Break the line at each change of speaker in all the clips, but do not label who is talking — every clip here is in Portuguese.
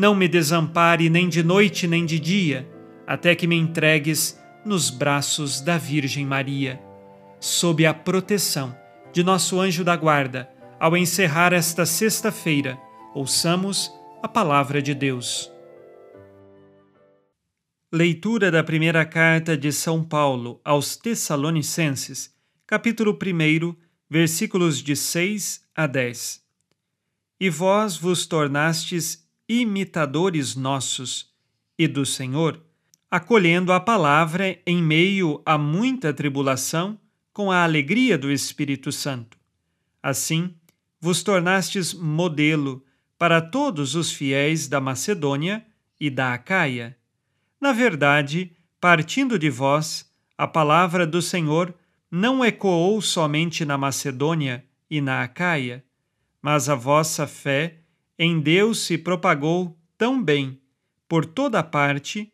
não me desampare nem de noite nem de dia, até que me entregues nos braços da Virgem Maria. Sob a proteção de nosso anjo da guarda, ao encerrar esta sexta-feira, ouçamos a palavra de Deus. Leitura da primeira carta de São Paulo aos Tessalonicenses, capítulo 1, versículos de 6 a 10. E vós vos tornastes imitadores nossos e do Senhor, acolhendo a palavra em meio a muita tribulação, com a alegria do Espírito Santo. Assim, vos tornastes modelo para todos os fiéis da Macedônia e da Acaia na verdade, partindo de vós, a palavra do Senhor não ecoou somente na Macedônia e na Acaia, mas a vossa fé em Deus se propagou tão bem por toda parte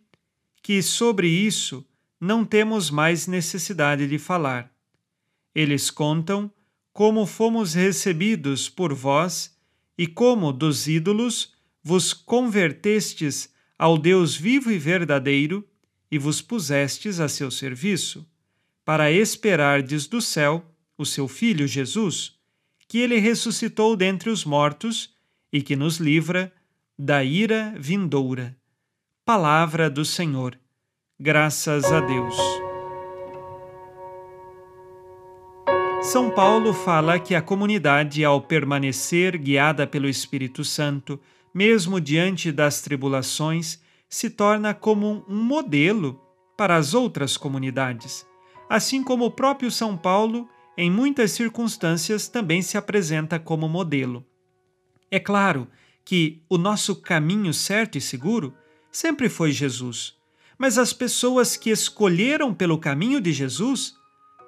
que sobre isso não temos mais necessidade de falar. Eles contam como fomos recebidos por vós e como dos ídolos vos convertestes ao Deus vivo e verdadeiro e vos pusestes a seu serviço, para esperardes do céu o seu Filho Jesus, que ele ressuscitou dentre os mortos e que nos livra da ira vindoura. Palavra do Senhor. Graças a Deus. São Paulo fala que a comunidade, ao permanecer guiada pelo Espírito Santo, mesmo diante das tribulações, se torna como um modelo para as outras comunidades. Assim como o próprio São Paulo, em muitas circunstâncias, também se apresenta como modelo. É claro que o nosso caminho certo e seguro sempre foi Jesus, mas as pessoas que escolheram pelo caminho de Jesus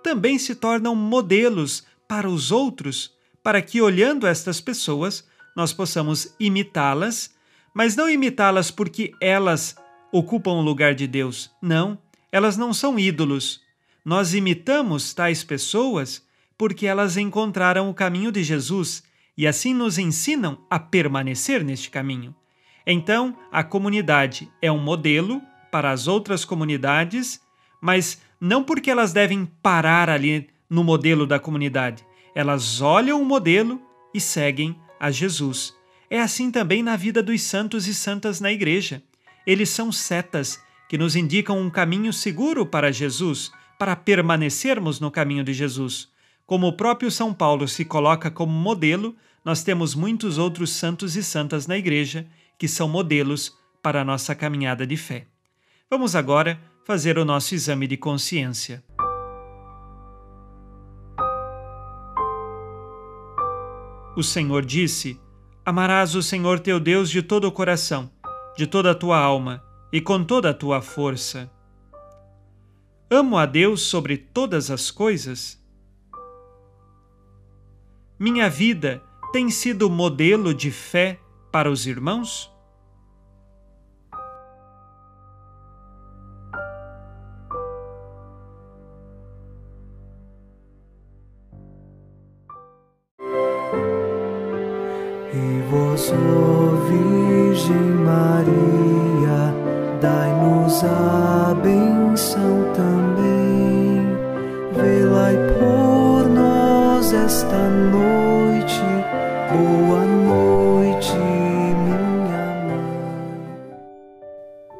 também se tornam modelos para os outros, para que, olhando estas pessoas, nós possamos imitá-las, mas não imitá-las porque elas ocupam o lugar de Deus. Não, elas não são ídolos. Nós imitamos tais pessoas porque elas encontraram o caminho de Jesus e assim nos ensinam a permanecer neste caminho. Então, a comunidade é um modelo para as outras comunidades, mas não porque elas devem parar ali no modelo da comunidade. Elas olham o modelo e seguem a Jesus. É assim também na vida dos santos e santas na Igreja. Eles são setas que nos indicam um caminho seguro para Jesus, para permanecermos no caminho de Jesus. Como o próprio São Paulo se coloca como modelo, nós temos muitos outros santos e santas na Igreja que são modelos para a nossa caminhada de fé. Vamos agora fazer o nosso exame de consciência. O Senhor disse: Amarás o Senhor teu Deus de todo o coração, de toda a tua alma e com toda a tua força. Amo a Deus sobre todas as coisas? Minha vida tem sido modelo de fé para os irmãos?
E vós, Virgem Maria, dai-nos a benção também. Velai por nós esta noite Boa noite, minha mãe.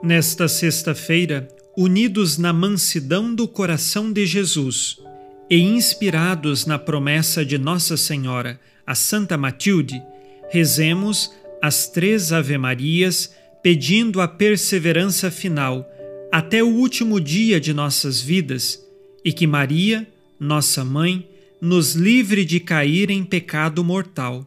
Nesta sexta-feira, unidos na mansidão do coração de Jesus e inspirados na promessa de Nossa Senhora, a Santa Matilde, rezemos as três Ave-Marias pedindo a perseverança final até o último dia de nossas vidas e que Maria, nossa mãe, nos livre de cair em pecado mortal.